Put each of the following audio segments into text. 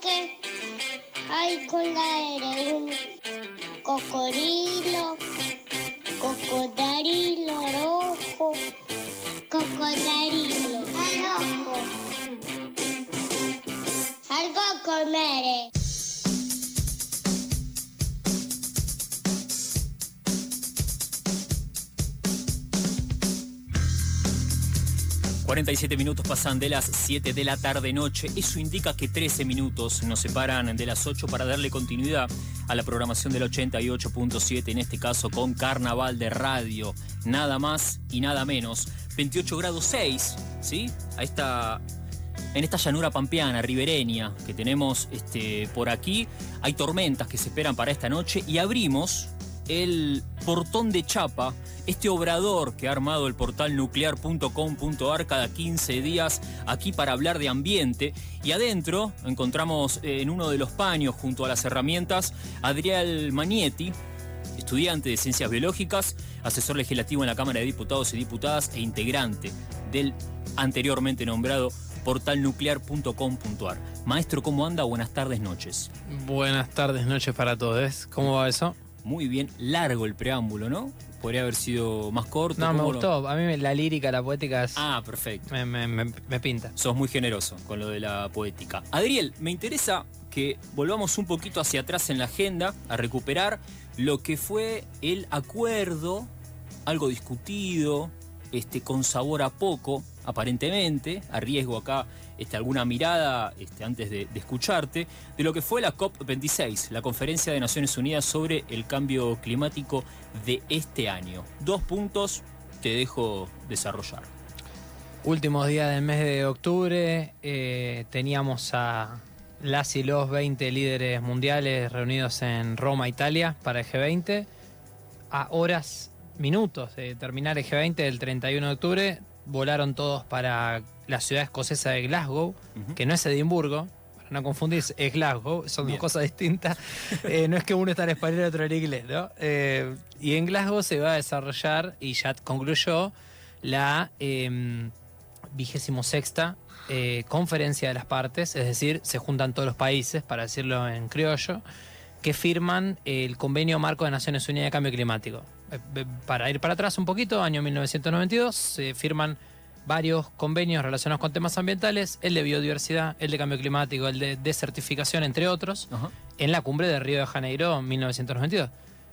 que hay con la un cocodrilo, cocodrilo rojo, cocodrilo rojo. Algo a comer. 47 minutos pasan de las 7 de la tarde noche. Eso indica que 13 minutos nos separan de las 8 para darle continuidad a la programación del 88.7, en este caso con Carnaval de Radio. Nada más y nada menos. 28 grados 6, ¿sí? A esta, en esta llanura pampeana, ribereña, que tenemos este, por aquí. Hay tormentas que se esperan para esta noche y abrimos el portón de chapa, este obrador que ha armado el portal nuclear.com.ar cada 15 días aquí para hablar de ambiente. Y adentro encontramos eh, en uno de los paños, junto a las herramientas, Adriel Magnetti, estudiante de Ciencias Biológicas, asesor legislativo en la Cámara de Diputados y Diputadas e integrante del anteriormente nombrado portal nuclear.com.ar. Maestro, ¿cómo anda? Buenas tardes, noches. Buenas tardes, noches para todos. ¿Cómo va eso? Muy bien, largo el preámbulo, ¿no? Podría haber sido más corto. No, me ¿cómo lo- gustó. A mí la lírica, la poética es- Ah, perfecto. me, me- me- me pinta. Sos muy generoso con lo de la poética. Adriel, me interesa que volvamos un poquito hacia atrás en la agenda a recuperar lo que fue el acuerdo, algo discutido, este, con sabor a poco, aparentemente, arriesgo acá este, alguna mirada este, antes de, escucharte, de lo que fue la COP26, la Conferencia de Naciones Unidas sobre el Cambio Climático de este año. Dos puntos, te dejo desarrollar. Últimos días del mes de octubre eh, teníamos a las y los 20 líderes mundiales reunidos en Roma, Italia, para el G20. A horas, minutos de terminar el G20 del 31 de octubre, volaron todos para la ciudad escocesa de Glasgow, que no es Edimburgo, para no confundirse, es Glasgow, son Bien. dos cosas distintas. Eh, no es que uno está en español y otro en inglés, ¿no? Eh, y en Glasgow se va a desarrollar, y ya concluyó, la eh, vigésimo sexta eh, conferencia de las partes, es decir, se juntan todos los países, para decirlo en criollo, que firman el convenio marco de Naciones Unidas de Cambio Climático. Eh, Para ir para atrás un poquito, año 1992, se firman varios convenios relacionados con temas ambientales, el de biodiversidad, el de cambio climático, el de desertificación, entre otros, en la cumbre de Río de Janeiro en 1992.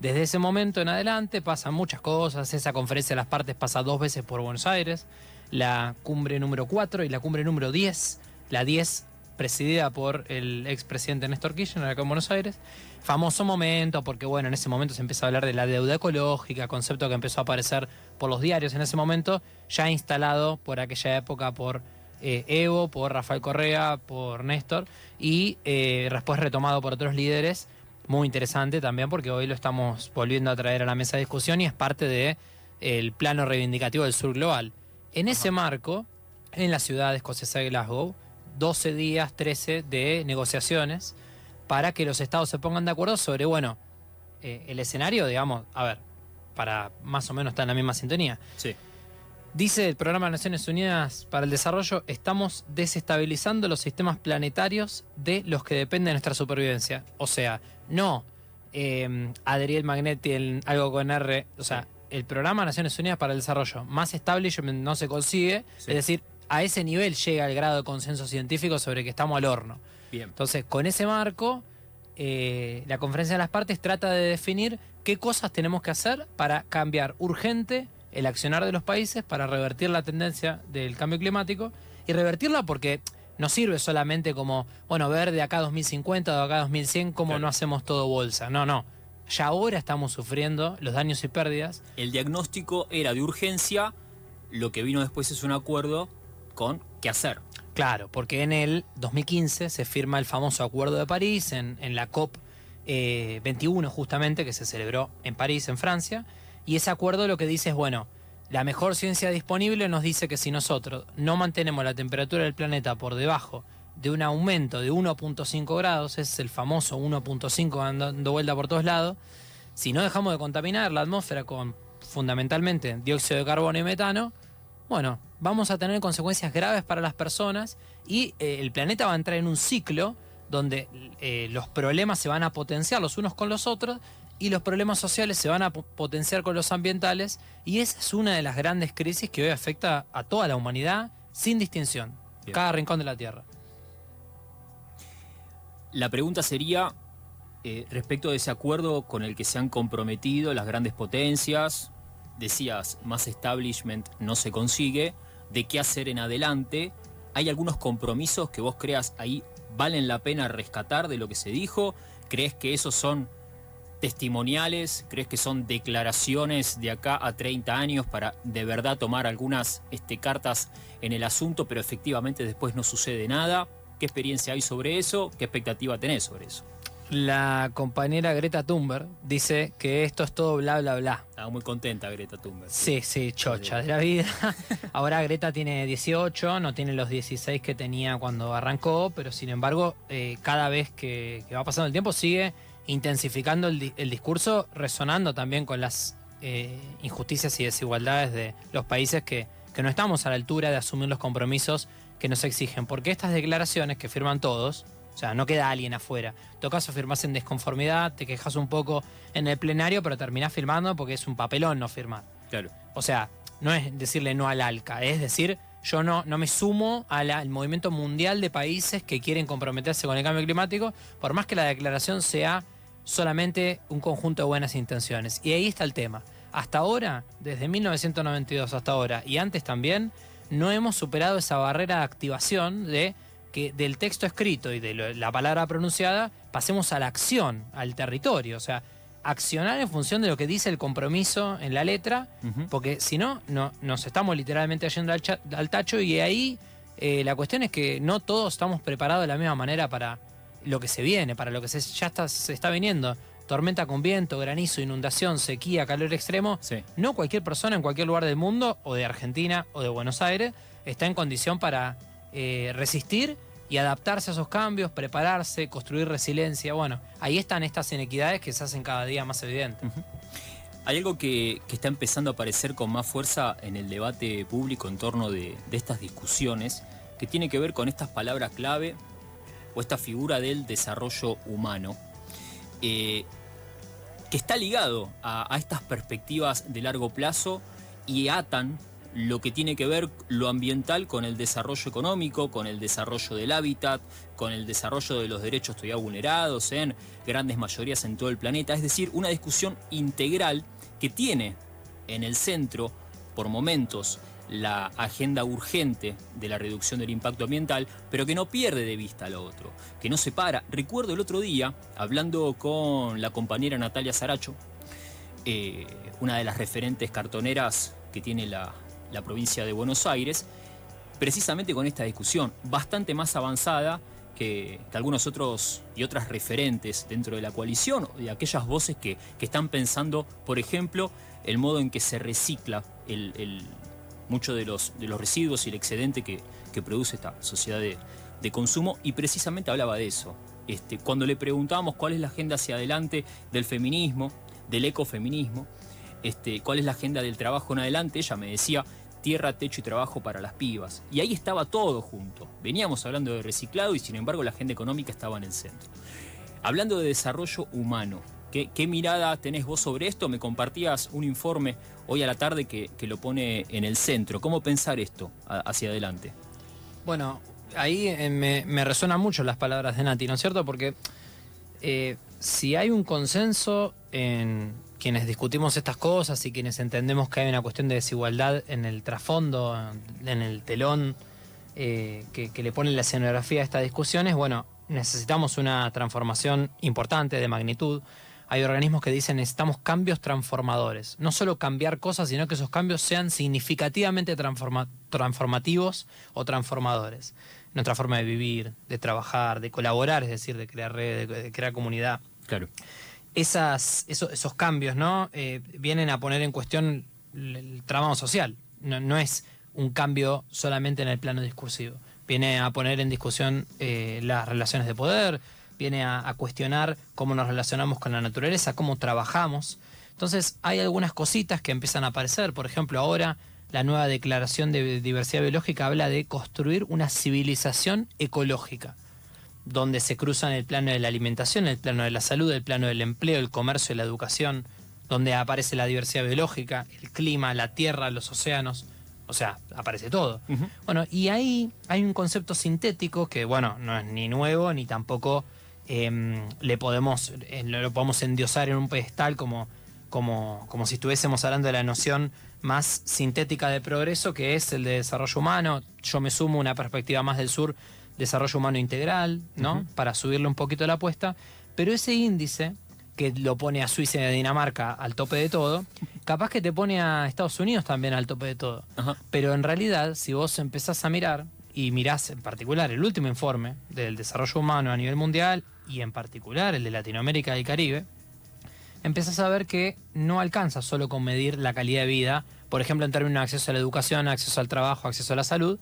Desde ese momento en adelante pasan muchas cosas, esa conferencia de las partes pasa dos veces por Buenos Aires, la cumbre número 4 y la cumbre número 10, la 10 presidida por el expresidente Néstor Kirchner acá en Buenos Aires. Famoso momento porque bueno, en ese momento se empieza a hablar de la deuda ecológica, concepto que empezó a aparecer por los diarios en ese momento, ya instalado por aquella época por eh, Evo, por Rafael Correa, por Néstor y eh, después retomado por otros líderes. Muy interesante también porque hoy lo estamos volviendo a traer a la mesa de discusión y es parte de el plano reivindicativo del sur global. En ese marco, en la ciudad escocesa de Glasgow, 12 días, 13 de negociaciones para que los estados se pongan de acuerdo sobre, bueno, eh, el escenario, digamos, a ver, para más o menos estar en la misma sintonía. Sí. Dice el Programa de Naciones Unidas para el Desarrollo, estamos desestabilizando los sistemas planetarios de los que depende nuestra supervivencia. O sea, no eh, Adriel Magnetti, en algo con R, o sea, el Programa de Naciones Unidas para el Desarrollo más establishment no se consigue, Sí. es decir, a ese nivel llega el grado de consenso científico sobre que estamos al horno. Bien. Entonces, con ese marco, eh, la conferencia de las partes trata de definir qué cosas tenemos que hacer para cambiar urgente el accionar de los países para revertir la tendencia del cambio climático y revertirla porque no sirve solamente como, bueno, ver de acá a 2050 o de acá a 2100 cómo Claro. no hacemos todo bolsa. No, no. Ya ahora estamos sufriendo los daños y pérdidas. El diagnóstico era de urgencia, lo que vino después es un acuerdo con qué hacer. Claro, porque en el 2015 se firma el famoso Acuerdo de París, en, la COP eh, 21 justamente, que se celebró en París, en Francia, y ese acuerdo lo que dice es, bueno, la mejor ciencia disponible nos dice que si nosotros no mantenemos la temperatura del planeta por debajo de un aumento de 1.5 grados, es el famoso 1.5 dando, dando vuelta por todos lados, si no dejamos de contaminar la atmósfera con fundamentalmente dióxido de carbono y metano, bueno, vamos a tener consecuencias graves para las personas y eh, el planeta va a entrar en un ciclo donde eh, los problemas se van a potenciar los unos con los otros y los problemas sociales se van a po- potenciar con los ambientales y esa es una de las grandes crisis que hoy afecta a toda la humanidad sin distinción, Bien. cada rincón de la Tierra. La pregunta sería eh, respecto de ese acuerdo con el que se han comprometido las grandes potencias. Decías, más establishment no se consigue. ¿De qué hacer en adelante? ¿Hay algunos compromisos que vos creas ahí valen la pena rescatar de lo que se dijo? ¿Crees que esos son testimoniales? ¿Crees que son declaraciones de acá a 30 años para de verdad tomar algunas este, cartas en el asunto, pero efectivamente después no sucede nada? ¿Qué experiencia hay sobre eso? ¿Qué expectativa tenés sobre eso? La compañera Greta Thunberg dice que esto es todo bla bla bla. Estaba muy contenta Greta Thunberg. Sí, sí, chocha de la vida. Ahora Greta tiene 18, no tiene los 16 que tenía cuando arrancó, pero sin embargo, eh, cada vez que, que va pasando el tiempo sigue intensificando el discurso, resonando también con las eh, injusticias y desigualdades de los países que, que no estamos a la altura de asumir los compromisos que nos exigen. Porque estas declaraciones que firman todos, o sea, no queda alguien afuera. En todo caso, firmás en desconformidad, te quejas un poco en el plenario, pero terminás firmando porque es un papelón no firmar. Claro. O sea, no es decirle no al ALCA, es decir, yo no, no me sumo al movimiento mundial de países que quieren comprometerse con el cambio climático, por más que la declaración sea solamente un conjunto de buenas intenciones. Y ahí está el tema. Hasta ahora, desde 1992 hasta ahora, y antes también, no hemos superado esa barrera de activación de que del texto escrito y de lo- la palabra pronunciada pasemos a la acción, al territorio. O sea, accionar en función de lo que dice el compromiso en la letra, porque si no, no, nos estamos literalmente yendo al, cha- al tacho y ahí eh, la cuestión es que no todos estamos preparados de la misma manera para lo que se viene, para lo que se, ya está, se está viniendo. Tormenta con viento, granizo, inundación, sequía, calor extremo. Sí. No cualquier persona en cualquier lugar del mundo, o de Argentina o de Buenos Aires, está en condición para eh, resistir y adaptarse a esos cambios, prepararse, construir resiliencia. Bueno, ahí están estas inequidades que se hacen cada día más evidentes. Hay algo que, que está empezando a aparecer con más fuerza en el debate público en torno de, estas discusiones, que tiene que ver con estas palabras clave o esta figura del desarrollo humano, eh, que está ligado a estas perspectivas de largo plazo y atan lo que tiene que ver lo ambiental con el desarrollo económico, con el desarrollo del hábitat, con el desarrollo de los derechos todavía vulnerados en grandes mayorías en todo el planeta. Es decir, una discusión integral que tiene en el centro, por momentos, la agenda urgente de la reducción del impacto ambiental, pero que no pierde de vista lo otro, que no separa. Recuerdo el otro día, hablando con la compañera Natalia Saracho, eh, una de las referentes cartoneras que tiene la, la provincia de Buenos Aires, precisamente con esta discusión, bastante más avanzada que, algunos otros y otras referentes dentro de la coalición, de aquellas voces que, que están pensando, por ejemplo, el modo en que se recicla el, el- mucho de los, de los residuos y el excedente que, que produce esta sociedad de, de consumo, y precisamente hablaba de eso. Este, cuando le preguntábamos cuál es la agenda hacia adelante del feminismo, del ecofeminismo, este, cuál es la agenda del trabajo en adelante, ella me decía tierra, techo y trabajo para las pibas. Y ahí estaba todo junto. Veníamos hablando de reciclado y sin embargo la agenda económica estaba en el centro. Hablando de desarrollo humano, ¿qué, mirada tenés vos sobre esto? Me compartías un informe hoy a la tarde que, que lo pone en el centro. ¿Cómo pensar esto hacia adelante? Bueno, ahí eh, me, me mucho las palabras de Nati, ¿no es cierto? Porque eh, si hay un consenso en quienes discutimos estas cosas y quienes entendemos que hay una cuestión de desigualdad en el trasfondo, en el telón eh, que, le pone la escenografía a estas discusiones, bueno, necesitamos una transformación importante de magnitud. Hay organismos que dicen necesitamos cambios transformadores. No solo cambiar cosas, sino que esos cambios sean significativamente transforma- transformativos o transformadores. Nuestra forma de vivir, de trabajar, de colaborar, es decir, de crear red, de, de crear comunidad Claro. Esas, esos, esos cambios ¿no? Eh, vienen a poner en cuestión el, el social. No, no es un cambio solamente en el plano discursivo. Viene a poner en discusión eh, las relaciones de poder, viene a, a cuestionar cómo nos relacionamos con la naturaleza, cómo trabajamos. Entonces hay algunas cositas que empiezan a aparecer. Por ejemplo, ahora la nueva declaración de diversidad biológica habla de construir una civilización ecológica donde se cruzan el plano de la alimentación, el plano de la salud, el plano del empleo, el comercio y la educación, donde aparece la diversidad biológica, el clima, la tierra, los océanos, o sea, aparece todo. Bueno, y ahí hay un concepto sintético que, bueno, no es ni nuevo ni tampoco em, le podemos, eh, lo lo podemos endiosar en un pedestal como, como, como si estuviésemos hablando de la noción más sintética de progreso, que es el de desarrollo humano. Yo me sumo una perspectiva más del sur, desarrollo humano integral, ¿no? Para subirle un poquito la apuesta. Pero ese índice, que lo pone a Suiza y a Dinamarca al tope de todo, capaz que te pone a Estados Unidos también al tope de todo. Pero en realidad, si vos empezás a mirar, y mirás en particular el último informe del desarrollo humano a nivel mundial, y en particular el de Latinoamérica y el Caribe, empezás a ver que no alcanza solo con medir la calidad de vida, por ejemplo, en términos de acceso a la educación, acceso al trabajo, acceso a la salud,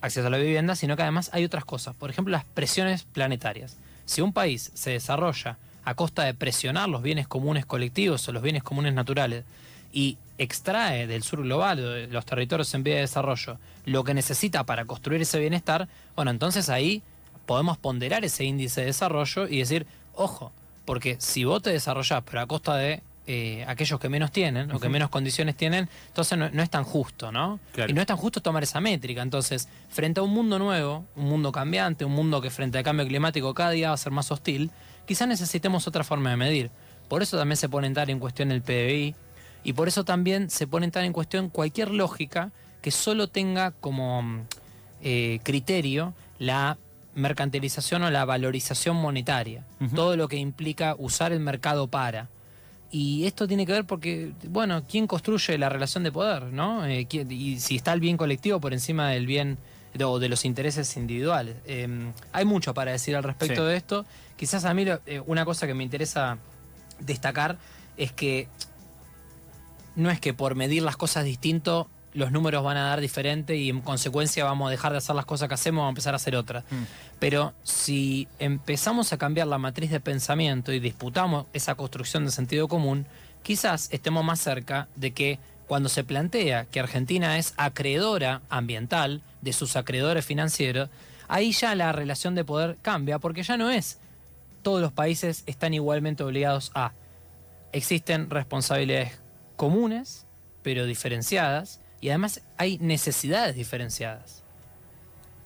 acceso a la vivienda, sino que además hay otras cosas. Por ejemplo, las presiones planetarias. Si un país se desarrolla a costa de presionar los bienes comunes colectivos o los bienes comunes naturales y extrae del sur global o de los territorios en vía de desarrollo lo que necesita para construir ese bienestar, bueno, entonces ahí podemos ponderar ese índice de desarrollo y decir, ojo, porque si vos te desarrollás pero a costa de eh, aquellos que menos tienen o que menos condiciones tienen, entonces no, no es tan justo, ¿no? Claro. Y no es tan justo tomar esa métrica. Entonces, frente a un mundo nuevo, un mundo cambiante, un mundo que frente al cambio climático cada día va a ser más hostil, quizás necesitemos otra forma de medir. Por eso también se pone tal en cuestión el PBI y por eso también se pone tal en cuestión cualquier lógica que solo tenga como mm, eh, criterio la mercantilización o la valorización monetaria. Todo lo que implica usar el mercado para. Y esto tiene que ver porque, bueno, ¿quién construye la relación de poder? ¿no? Eh, ¿quién- y si está el bien colectivo por encima del bien o de los intereses individuales. Eh, hay mucho para decir al respecto Sí. de esto. Quizás a mí lo- eh, una cosa que me interesa destacar es que no es que por medir las cosas distinto los números van a dar diferente y en consecuencia vamos a dejar de hacer las cosas que hacemos, vamos a empezar a hacer otras. Mm. Pero si empezamos a cambiar la matriz de pensamiento y disputamos esa construcción de sentido común, quizás estemos más cerca de que cuando se plantea que Argentina es acreedora ambiental de sus acreedores financieros, ahí ya la relación de poder cambia, porque ya no es todos los países están igualmente obligados a. Existen responsabilidades comunes, pero diferenciadas, y además hay necesidades diferenciadas.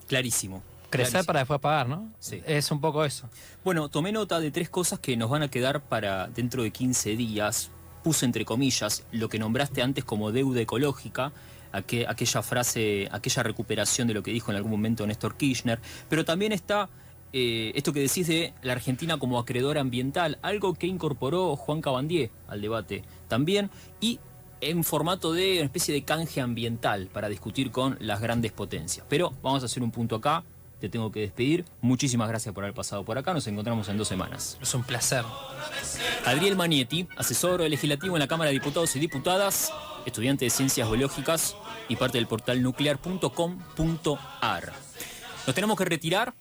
Clarísimo. Crecer clarísimo. para después pagar, ¿no? Sí. Es un poco eso. Bueno, tomé nota de tres cosas que nos van a quedar para dentro de 15 días. Puse entre comillas lo que nombraste antes como deuda ecológica, aqu- aquella frase, aquella recuperación de lo que dijo en algún momento Néstor Kirchner, pero también está eh, esto que decís de la Argentina como acreedora ambiental, algo que incorporó Juan Cabandier al debate también, y en formato de una especie de canje ambiental para discutir con las grandes potencias. Pero vamos a hacer un punto acá, te tengo que despedir. Muchísimas gracias por haber pasado por acá, nos encontramos en dos semanas. Es un placer. Adriel Manietti, asesor legislativo en la Cámara de Diputados y Diputadas, estudiante de Ciencias Biológicas y parte del portal nuclear.com.ar. Nos tenemos que retirar,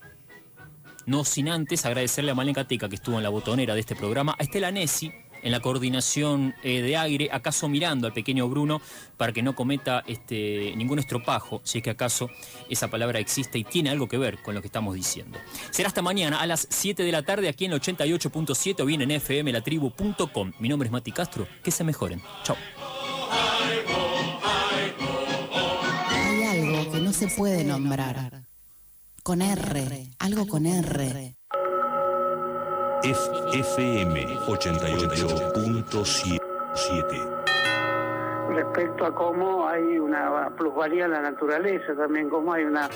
no sin antes agradecerle a Malen Cateca, que estuvo en la botonera de este programa, a Estela Nessi, en la coordinación eh, de aire, acaso mirando al pequeño Bruno para que no cometa este, ningún estropajo, si es que acaso esa palabra existe y tiene algo que ver con lo que estamos diciendo. Será hasta mañana a las 7 de la tarde aquí en el 88.7 o bien en fmlatribu.com. Mi nombre es Mati Castro, que se mejoren. Chao. Hay algo que no se puede nombrar. Con R, algo con R. FM 88.7. respecto a cómo hay una plusvalía en la naturaleza, también cómo hay una